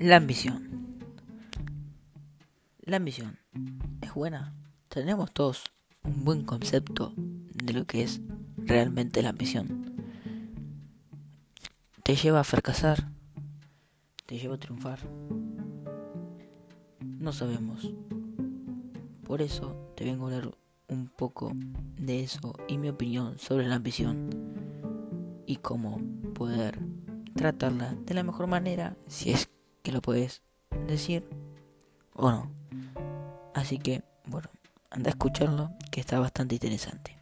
La ambición. La ambición es buena. Tenemos todos un buen concepto de lo que es realmente la ambición. Te lleva a fracasar, te lleva a triunfar. No sabemos. Por eso te vengo a hablar un poco de eso y mi opinión sobre la ambición y cómo poder tratarla de la mejor manera si es que lo puedes decir o no. Así que, bueno, anda a escucharlo que está bastante interesante.